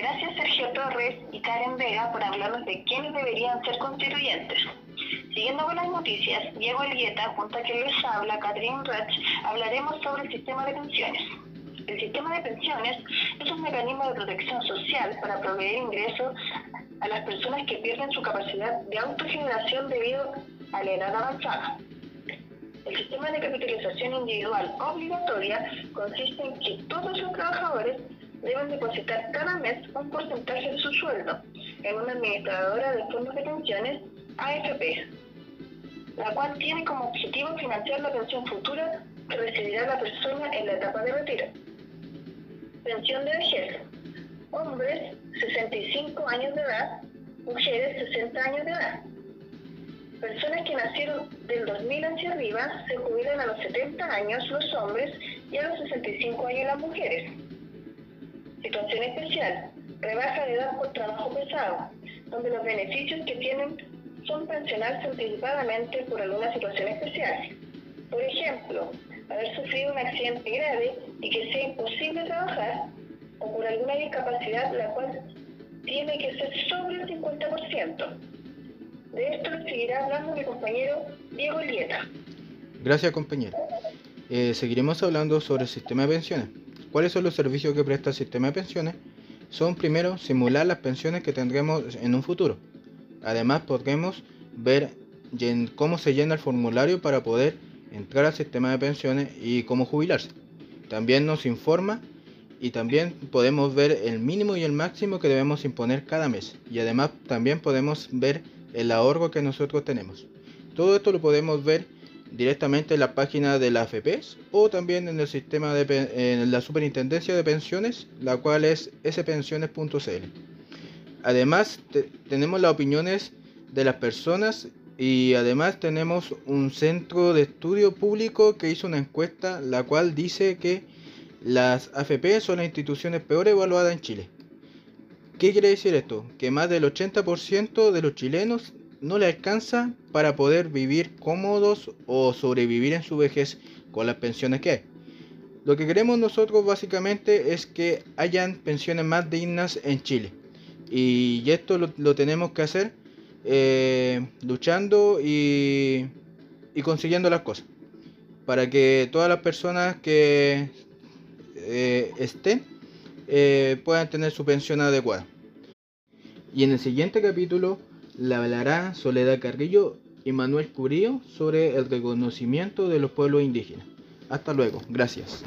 Gracias Sergio Torres y Karen Vega por hablarnos de quiénes deberían ser constituyentes. Siguiendo con las noticias, Diego Elgueta, junto a quien les habla, Catherine Ratch, hablaremos sobre el sistema de pensiones. El sistema de pensiones es un mecanismo de protección social para proveer ingresos a las personas que pierden su capacidad de autogeneración debido a la edad avanzada. El sistema de capitalización individual obligatoria consiste en que todos los trabajadores deben depositar cada mes un porcentaje de su sueldo en una administradora de fondos de pensiones AFP, la cual tiene como objetivo financiar la pensión futura que recibirá la persona en la etapa de retiro. Pensión de vejez. Hombres, 65 años de edad, mujeres, 60 años de edad. Personas que nacieron del 2000 hacia arriba se jubilan a los 70 años los hombres y a los 65 años las mujeres. Situación especial. Rebaja de edad por trabajo pesado, donde los beneficios que tienen son pensionarse anticipadamente por alguna situación especial. Por ejemplo, haber sufrido un accidente grave y que sea imposible trabajar, o por alguna discapacidad la cual tiene que ser sobre el 50%. De esto seguirá hablando mi compañero Diego Lieta. Gracias compañero. Eh, seguiremos hablando sobre el sistema de pensiones. ¿Cuáles son los servicios que presta el sistema de pensiones? Son primero simular las pensiones que tendremos en un futuro. Además podremos ver cómo se llena el formulario para poder entrar al sistema de pensiones y cómo jubilarse. También nos informa y también podemos ver el mínimo y el máximo que debemos imponer cada mes. Y además también podemos ver el ahorro que nosotros tenemos. Todo esto lo podemos ver directamente en la página de la AFPs o también en el sistema de en la superintendencia de pensiones, la cual es spensiones.cl. Además, tenemos las opiniones de las personas y además tenemos un centro de estudio público que hizo una encuesta la cual dice que las AFP son las instituciones peor evaluadas en Chile. ¿Qué quiere decir esto? Que más del 80% de los chilenos no le alcanza para poder vivir cómodos o sobrevivir en su vejez con las pensiones que hay. Lo que queremos nosotros básicamente es que hayan pensiones más dignas en Chile. Y esto lo, tenemos que hacer eh, luchando y, y consiguiendo las cosas. Para que todas las personas que eh, estén eh, puedan tener su pensión adecuada. Y en el siguiente capítulo le hablará Soledad Carrillo y Manuel Curío sobre el reconocimiento de los pueblos indígenas. Hasta luego, gracias.